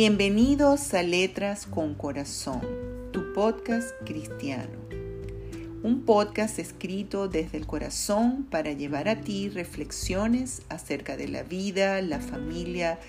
Bienvenidos a Letras con Corazón, tu podcast cristiano. Un podcast escrito desde el corazón para llevar a ti reflexiones acerca de la vida, la familia,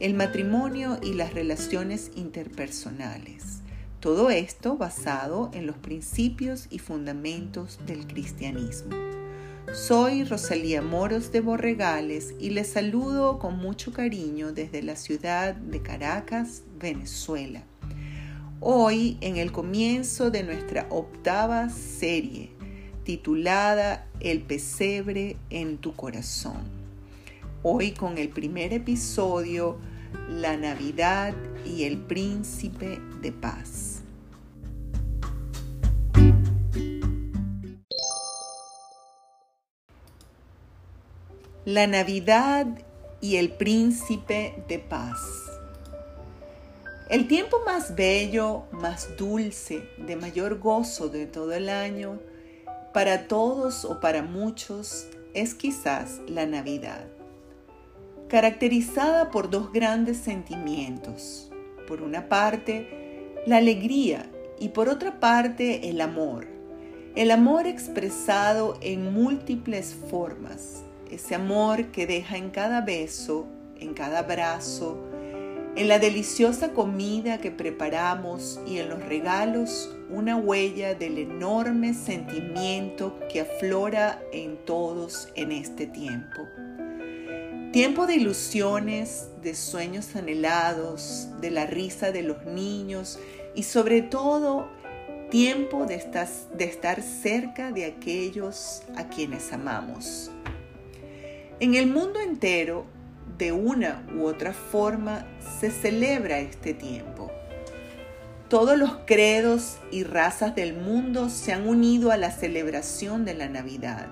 el matrimonio y las relaciones interpersonales. Todo esto basado en los principios y fundamentos del cristianismo. Soy Rosalía Moros de Borregales y les saludo con mucho cariño desde la ciudad de Caracas, Venezuela. Hoy, en el comienzo de nuestra octava serie, titulada El pesebre en tu corazón. Hoy con el primer episodio, La Navidad y el Príncipe de Paz. La Navidad y el Príncipe de Paz. El tiempo más bello, más dulce, de mayor gozo de todo el año, para todos o para muchos, es quizás la Navidad, caracterizada por dos grandes sentimientos. Por una parte, la alegría y por otra parte, el amor. El amor expresado en múltiples formas ese amor que deja en cada beso, en cada abrazo, en la deliciosa comida que preparamos y en los regalos una huella del enorme sentimiento que aflora en todos en este tiempo. Tiempo de ilusiones, de sueños anhelados, de la risa de los niños y sobre todo tiempo de estar, de estar cerca de aquellos a quienes amamos. En el mundo entero, de una u otra forma, se celebra este tiempo. Todos los credos y razas del mundo se han unido a la celebración de la Navidad.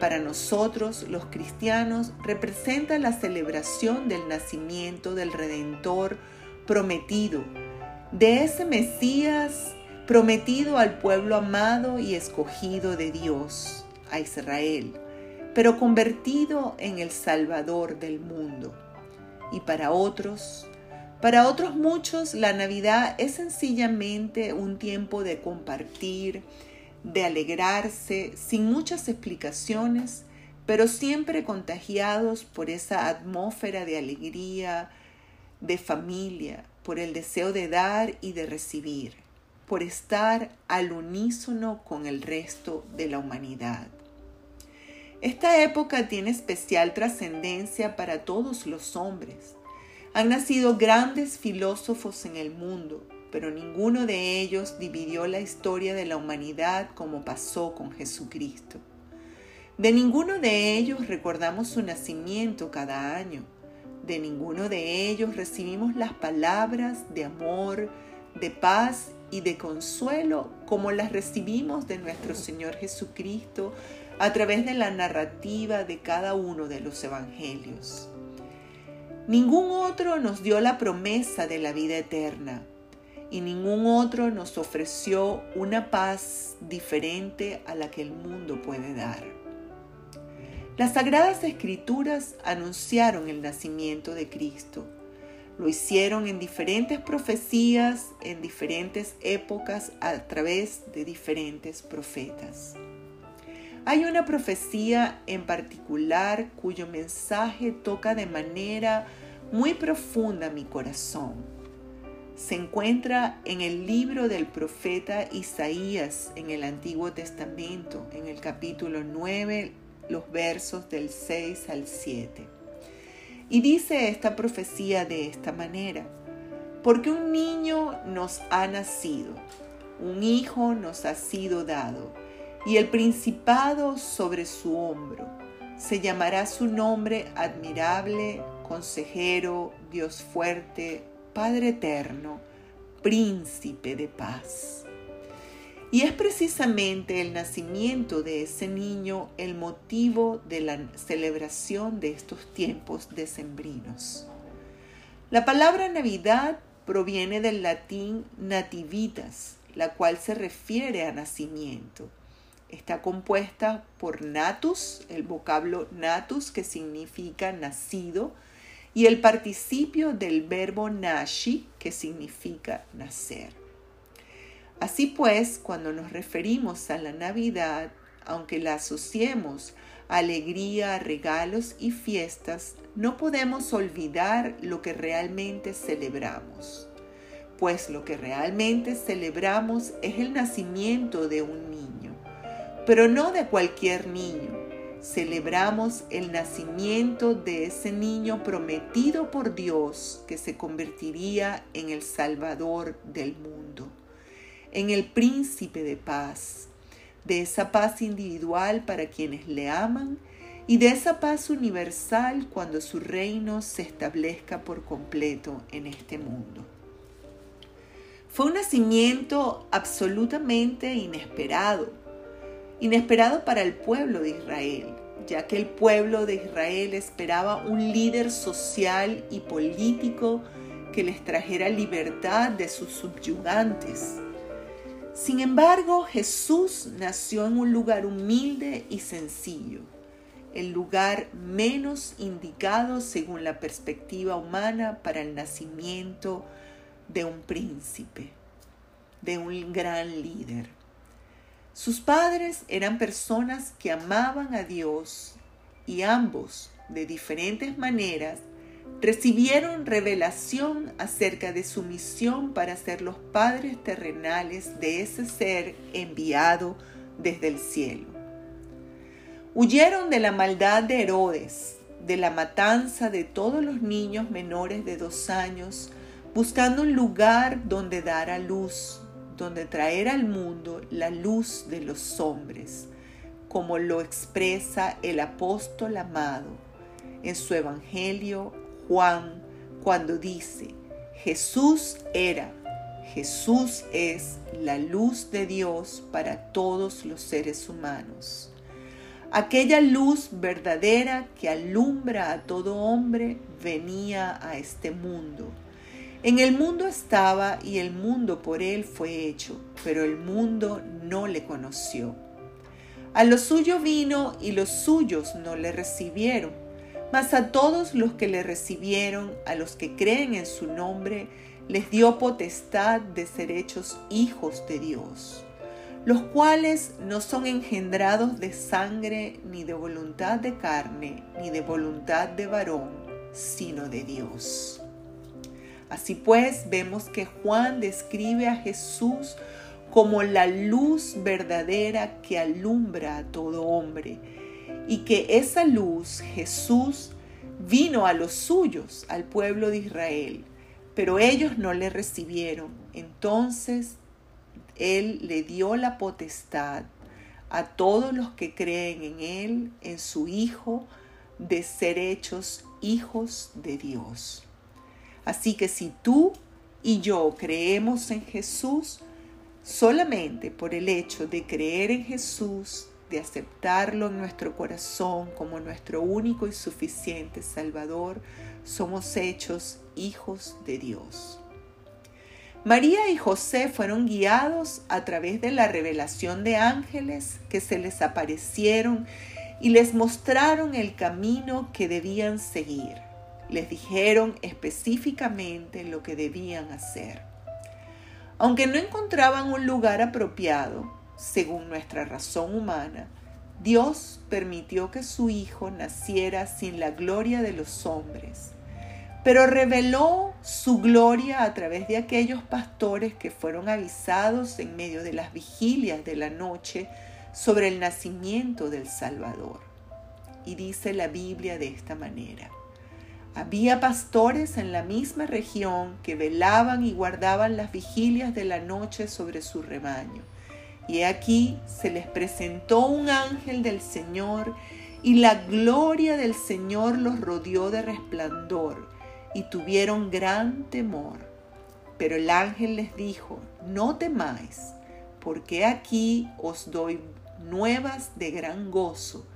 Para nosotros, los cristianos, representa la celebración del nacimiento del Redentor prometido, de ese Mesías prometido al pueblo amado y escogido de Dios, a Israel pero convertido en el Salvador del mundo. Y para otros, para otros muchos, la Navidad es sencillamente un tiempo de compartir, de alegrarse, sin muchas explicaciones, pero siempre contagiados por esa atmósfera de alegría, de familia, por el deseo de dar y de recibir, por estar al unísono con el resto de la humanidad. Esta época tiene especial trascendencia para todos los hombres. Han nacido grandes filósofos en el mundo, pero ninguno de ellos dividió la historia de la humanidad como pasó con Jesucristo. De ninguno de ellos recordamos su nacimiento cada año. De ninguno de ellos recibimos las palabras de amor, de paz y de consuelo como las recibimos de nuestro Señor Jesucristo a través de la narrativa de cada uno de los evangelios. Ningún otro nos dio la promesa de la vida eterna y ningún otro nos ofreció una paz diferente a la que el mundo puede dar. Las sagradas escrituras anunciaron el nacimiento de Cristo. Lo hicieron en diferentes profecías, en diferentes épocas, a través de diferentes profetas. Hay una profecía en particular cuyo mensaje toca de manera muy profunda mi corazón. Se encuentra en el libro del profeta Isaías en el Antiguo Testamento, en el capítulo 9, los versos del 6 al 7. Y dice esta profecía de esta manera, porque un niño nos ha nacido, un hijo nos ha sido dado y el principado sobre su hombro. Se llamará su nombre admirable, consejero, Dios fuerte, Padre eterno, príncipe de paz. Y es precisamente el nacimiento de ese niño el motivo de la celebración de estos tiempos decembrinos. La palabra Navidad proviene del latín nativitas, la cual se refiere a nacimiento. Está compuesta por natus, el vocablo natus que significa nacido, y el participio del verbo nashi, que significa nacer. Así pues, cuando nos referimos a la Navidad, aunque la asociemos a alegría, regalos y fiestas, no podemos olvidar lo que realmente celebramos, pues lo que realmente celebramos es el nacimiento de un niño, pero no de cualquier niño. Celebramos el nacimiento de ese niño prometido por Dios que se convertiría en el Salvador del mundo, en el príncipe de paz, de esa paz individual para quienes le aman y de esa paz universal cuando su reino se establezca por completo en este mundo. Fue un nacimiento absolutamente inesperado, inesperado para el pueblo de Israel, ya que el pueblo de Israel esperaba un líder social y político que les trajera libertad de sus subyugantes. Sin embargo, Jesús nació en un lugar humilde y sencillo el lugar menos indicado según la perspectiva humana para el nacimiento de un príncipe, de un gran líder. Sus padres eran personas que amaban a Dios y ambos, de diferentes maneras, recibieron revelación acerca de su misión para ser los padres terrenales de ese ser enviado desde el cielo. Huyeron de la maldad de Herodes, de la matanza de todos los niños menores de dos años, buscando un lugar donde dar a luz, donde traer al mundo la luz de los hombres, como lo expresa el apóstol amado en su Evangelio Juan cuando dice, Jesús era, Jesús es la luz de Dios para todos los seres humanos Aquella luz verdadera que alumbra a todo hombre venía a este mundo. En el mundo estaba y el mundo por él fue hecho, pero el mundo no le conoció. A lo suyo vino y los suyos no le recibieron, mas a todos los que le recibieron, a los que creen en su nombre, les dio potestad de ser hechos hijos de Dios los cuales no son engendrados de sangre, ni de voluntad de carne, ni de voluntad de varón, sino de Dios. Así pues, vemos que Juan describe a Jesús como la luz verdadera que alumbra a todo hombre, y que esa luz, Jesús, vino a los suyos, al pueblo de Israel, pero ellos no le recibieron. Entonces él le dio la potestad a todos los que creen en Él, en su Hijo, de ser hechos hijos de Dios. Así que si tú y yo creemos en Jesús, solamente por el hecho de creer en Jesús, de aceptarlo en nuestro corazón como nuestro único y suficiente Salvador, somos hechos hijos de Dios. María y José fueron guiados a través de la revelación de ángeles que se les aparecieron y les mostraron el camino que debían seguir. Les dijeron específicamente lo que debían hacer. Aunque no encontraban un lugar apropiado, según nuestra razón humana, Dios permitió que su Hijo naciera sin la gloria de los hombres pero reveló su gloria a través de aquellos pastores que fueron avisados en medio de las vigilias de la noche sobre el nacimiento del Salvador. Y dice la Biblia de esta manera. Había pastores en la misma región que velaban y guardaban las vigilias de la noche sobre su rebaño. Y aquí se les presentó un ángel del Señor y la gloria del Señor los rodeó de resplandor y tuvieron gran temor. Pero el ángel les dijo, no temáis, porque aquí os doy nuevas de gran gozo,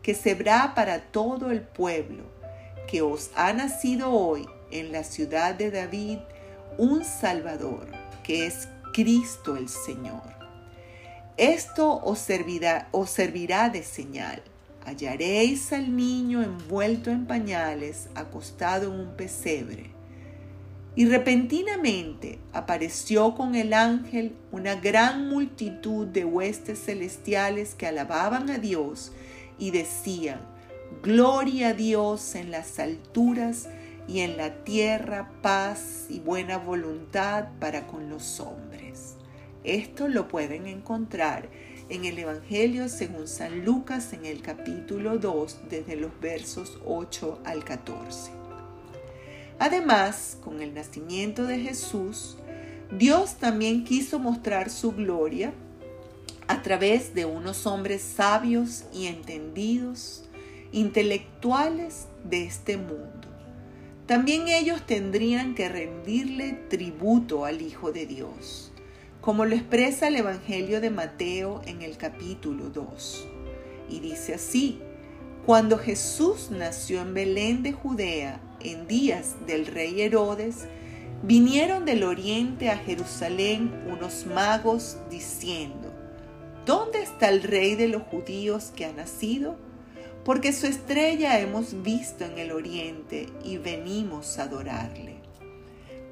que se verá para todo el pueblo, que os ha nacido hoy en la ciudad de David un Salvador, que es Cristo el Señor. Esto os servirá, os servirá de señal hallaréis al niño envuelto en pañales, acostado en un pesebre. Y repentinamente apareció con el ángel una gran multitud de huestes celestiales que alababan a Dios y decían, Gloria a Dios en las alturas y en la tierra paz y buena voluntad para con los hombres. Esto lo pueden encontrar en el Evangelio según San Lucas en el capítulo 2 desde los versos 8 al 14. Además, con el nacimiento de Jesús, Dios también quiso mostrar su gloria a través de unos hombres sabios y entendidos, intelectuales de este mundo. También ellos tendrían que rendirle tributo al Hijo de Dios, como lo expresa el Evangelio de Mateo en el capítulo 2. Y dice así, cuando Jesús nació en Belén de Judea, en días del rey Herodes, vinieron del oriente a Jerusalén unos magos diciendo, ¿Dónde está el rey de los judíos que ha nacido? Porque su estrella hemos visto en el oriente y venimos a adorarle.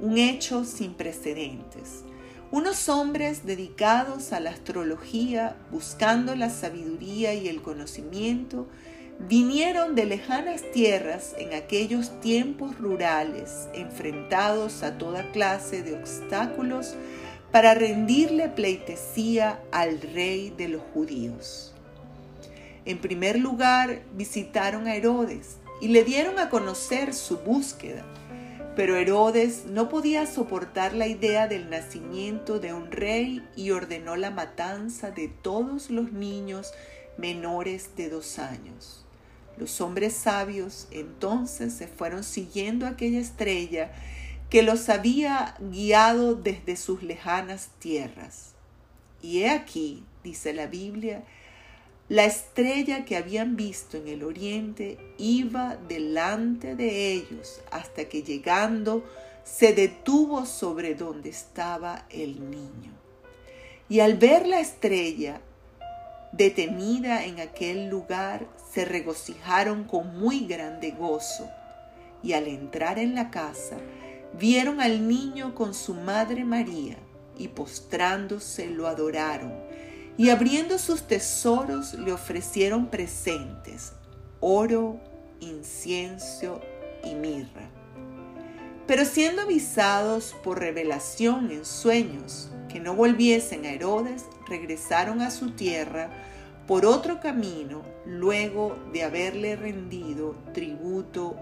Un hecho sin precedentes. Unos hombres dedicados a la astrología, buscando la sabiduría y el conocimiento, vinieron de lejanas tierras en aquellos tiempos rurales, enfrentados a toda clase de obstáculos, para rendirle pleitesía al rey de los judíos. En primer lugar, visitaron a Herodes y le dieron a conocer su búsqueda. Pero Herodes no podía soportar la idea del nacimiento de un rey y ordenó la matanza de todos los niños menores de dos años. Los hombres sabios entonces se fueron siguiendo aquella estrella que los había guiado desde sus lejanas tierras. Y he aquí, dice la Biblia, la estrella que habían visto en el oriente iba delante de ellos hasta que llegando se detuvo sobre donde estaba el niño. Y al ver la estrella, detenida en aquel lugar, se regocijaron con muy grande gozo, y al entrar en la casa, vieron al niño con su madre María, y postrándose lo adoraron, y abriendo sus tesoros le ofrecieron presentes, oro, incienso y mirra. Pero siendo avisados por revelación en sueños que no volviesen a Herodes, regresaron a su tierra por otro camino luego de haberle rendido tributo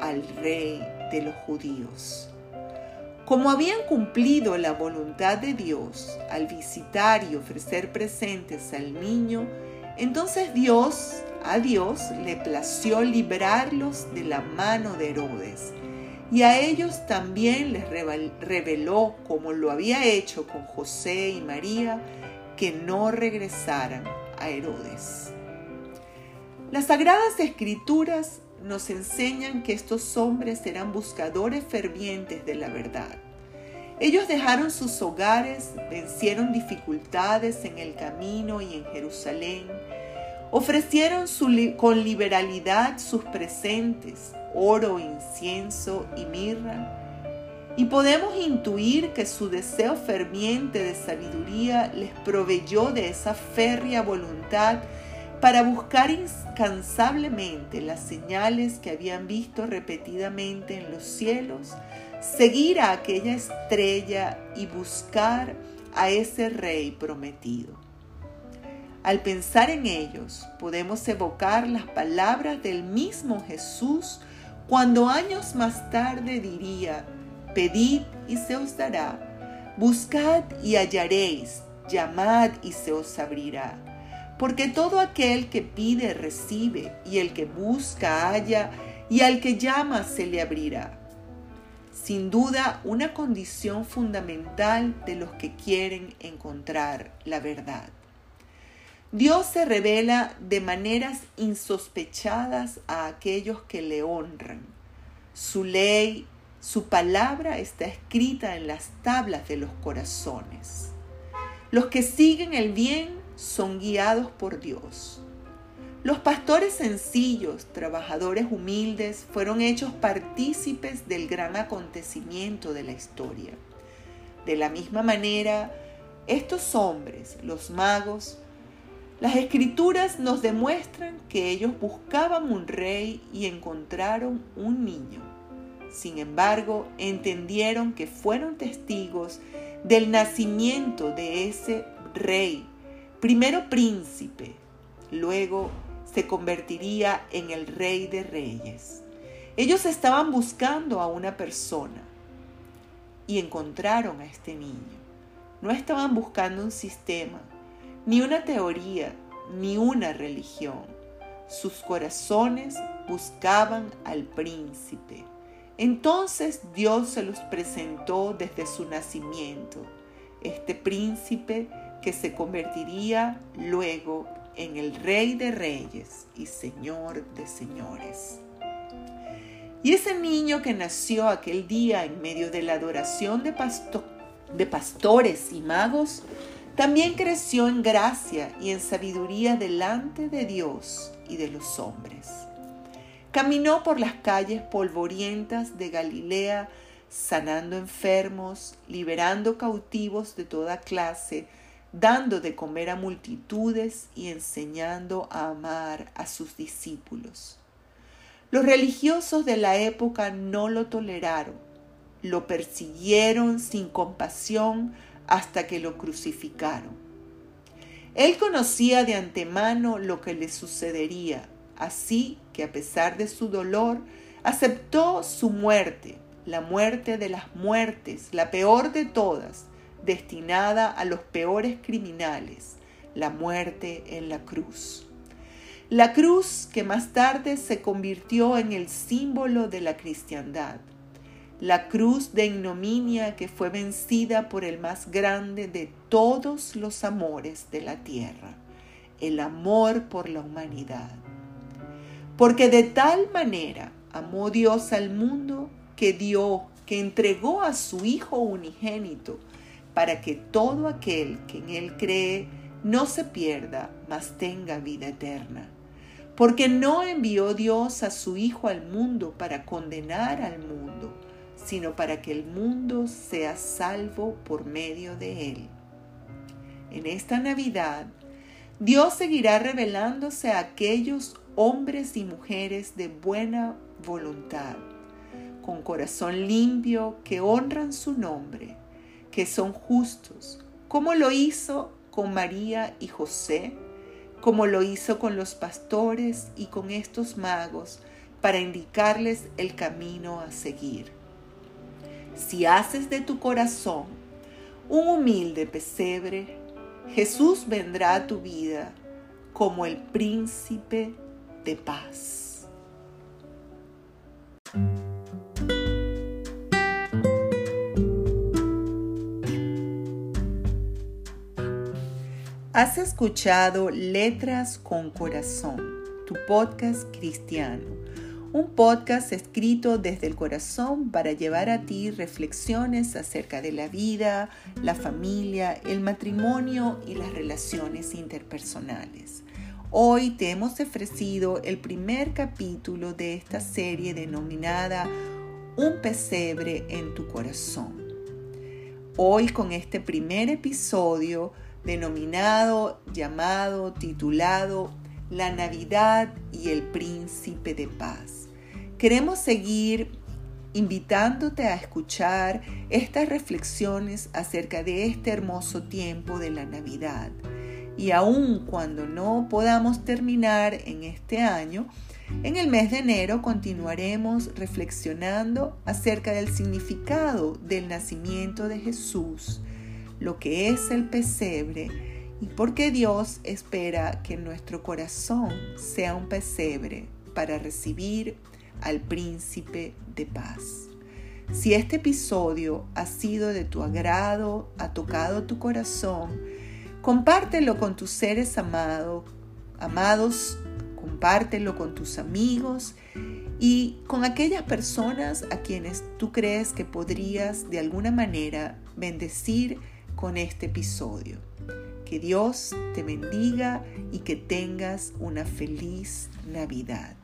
al rey de los judíos. Como habían cumplido la voluntad de Dios al visitar y ofrecer presentes al niño, entonces Dios, a Dios, le plació librarlos de la mano de Herodes. Y a ellos también les reveló, como lo había hecho con José y María, que no regresaran a Herodes. Las sagradas escrituras nos enseñan que estos hombres eran buscadores fervientes de la verdad. Ellos dejaron sus hogares, vencieron dificultades en el camino y en Jerusalén, ofrecieron con liberalidad sus presentes, oro, incienso y mirra, y podemos intuir que su deseo ferviente de sabiduría les proveyó de esa férrea voluntad para buscar incansablemente las señales que habían visto repetidamente en los cielos, seguir a aquella estrella y buscar a ese rey prometido. Al pensar en ellos, podemos evocar las palabras del mismo Jesús cuando años más tarde diría, Pedid y se os dará. Buscad y hallaréis. Llamad y se os abrirá. Porque todo aquel que pide recibe, y el que busca halla, y al que llama se le abrirá. Sin duda, una condición fundamental de los que quieren encontrar la verdad. Dios se revela de maneras insospechadas a aquellos que le honran. Su ley su palabra está escrita en las tablas de los corazones. Los que siguen el bien son guiados por Dios. Los pastores sencillos, trabajadores humildes, fueron hechos partícipes del gran acontecimiento de la historia. De la misma manera, estos hombres, los magos, las escrituras nos demuestran que ellos buscaban un rey y encontraron un niño. Sin embargo, entendieron que fueron testigos del nacimiento de ese rey, primero príncipe, luego se convertiría en el rey de reyes. Ellos estaban buscando a una persona y encontraron a este niño. No estaban buscando un sistema, ni una teoría, ni una religión. Sus corazones buscaban al príncipe. Entonces Dios se los presentó desde su nacimiento, este príncipe que se convertiría luego en el Rey de Reyes y Señor de Señores. Y ese niño que nació aquel día en medio de la adoración de, de pastores y magos, también creció en gracia y en sabiduría delante de Dios y de los hombres. Caminó por las calles polvorientas de Galilea, sanando enfermos, liberando cautivos de toda clase, dando de comer a multitudes y enseñando a amar a sus discípulos. Los religiosos de la época no lo toleraron, lo persiguieron sin compasión hasta que lo crucificaron. Él conocía de antemano lo que le sucedería, así que a pesar de su dolor, aceptó su muerte, la muerte de las muertes, la peor de todas, destinada a los peores criminales, la muerte en la cruz. La cruz que más tarde se convirtió en el símbolo de la cristiandad. La cruz de ignominia que fue vencida por el más grande de todos los amores de la tierra, el amor por la humanidad. Porque de tal manera amó Dios al mundo que dio, que entregó a su Hijo unigénito, para que todo aquel que en Él cree no se pierda, mas tenga vida eterna. Porque no envió Dios a su Hijo al mundo para condenar al mundo, sino para que el mundo sea salvo por medio de Él. En esta Navidad, Dios seguirá revelándose a aquellos hombres y mujeres de buena voluntad, con corazón limpio, que honran su nombre que son justos, como lo hizo con María y José, como lo hizo con los pastores y con estos magos, para indicarles el camino a seguir. Si haces de tu corazón un humilde pesebre, Jesús vendrá a tu vida como el príncipe de paz. Has escuchado Letras con Corazón, tu podcast cristiano, un podcast escrito desde el corazón para llevar a ti reflexiones acerca de la vida, la familia, el matrimonio y las relaciones interpersonales. Hoy te hemos ofrecido el primer capítulo de esta serie denominada Un pesebre en tu corazón. Hoy con este primer episodio denominado, llamado, titulado La Navidad y el Príncipe de Paz. Queremos seguir invitándote a escuchar estas reflexiones acerca de este hermoso tiempo de la Navidad. Y aun cuando no podamos terminar en este año, en el mes de enero continuaremos reflexionando acerca del significado del nacimiento de Jesús lo que es el pesebre y porque Dios espera que nuestro corazón sea un pesebre para recibir al príncipe de paz. Si este episodio ha sido de tu agrado, ha tocado tu corazón, compártelo con tus seres amados, amados, compártelo con tus amigos y con aquellas personas a quienes tú crees que podrías de alguna manera bendecir con este episodio. Que Dios te bendiga y que tengas una feliz Navidad.